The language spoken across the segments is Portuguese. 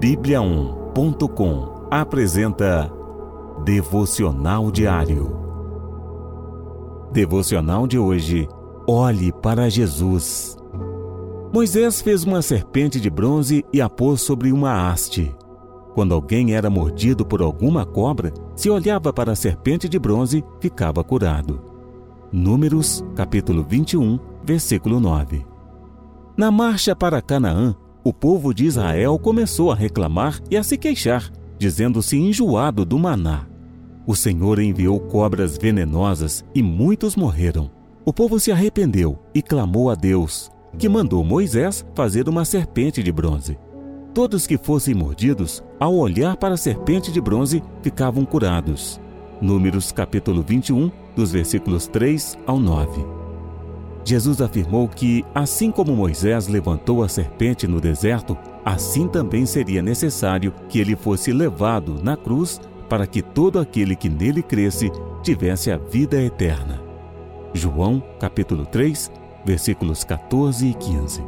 Bíblia1.com apresenta Devocional Diário. Devocional de hoje. Olhe para Jesus. Moisés fez uma serpente de bronze e a pôs sobre uma haste. Quando alguém era mordido por alguma cobra, se olhava para a serpente de bronze, ficava curado. Números, capítulo 21, versículo 9. Na marcha para Canaã, o povo de Israel começou a reclamar e a se queixar, dizendo-se enjoado do maná. O Senhor enviou cobras venenosas e muitos morreram. O povo se arrependeu e clamou a Deus, que mandou Moisés fazer uma serpente de bronze. Todos que fossem mordidos, ao olhar para a serpente de bronze, ficavam curados. Números capítulo 21, dos versículos 3 ao 9. Jesus afirmou que, assim como Moisés levantou a serpente no deserto, assim também seria necessário que ele fosse levado na cruz para que todo aquele que nele cresce tivesse a vida eterna. João, capítulo 3, versículos 14 e 15.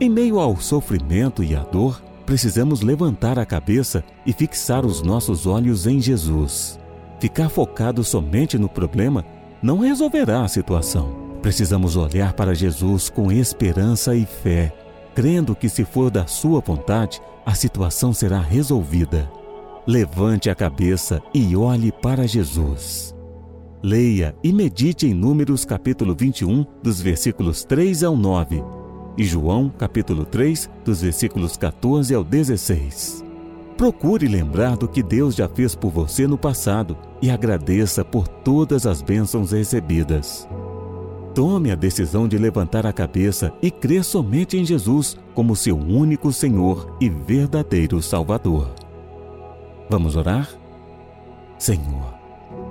Em meio ao sofrimento e à dor, precisamos levantar a cabeça e fixar os nossos olhos em Jesus. Ficar focado somente no problema não resolverá a situação. Precisamos olhar para Jesus com esperança e fé, crendo que, se for da Sua vontade, a situação será resolvida. Levante a cabeça e olhe para Jesus. Leia e medite em Números capítulo 21, dos versículos 3 ao 9, e João capítulo 3, dos versículos 14 ao 16. Procure lembrar do que Deus já fez por você no passado e agradeça por todas as bênçãos recebidas. Tome a decisão de levantar a cabeça e crer somente em Jesus como seu único Senhor e verdadeiro Salvador. Vamos orar? Senhor,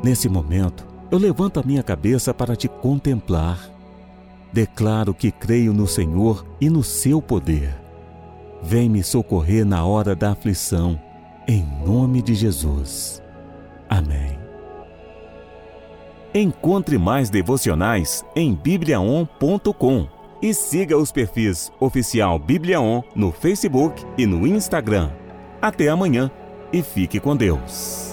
nesse momento, eu levanto a minha cabeça para te contemplar. Declaro que creio no Senhor e no seu poder. Vem me socorrer na hora da aflição, em nome de Jesus. Amém. Encontre mais devocionais em bibliaon.com e siga os perfis oficial Bibliaon no Facebook e no Instagram. Até amanhã e fique com Deus.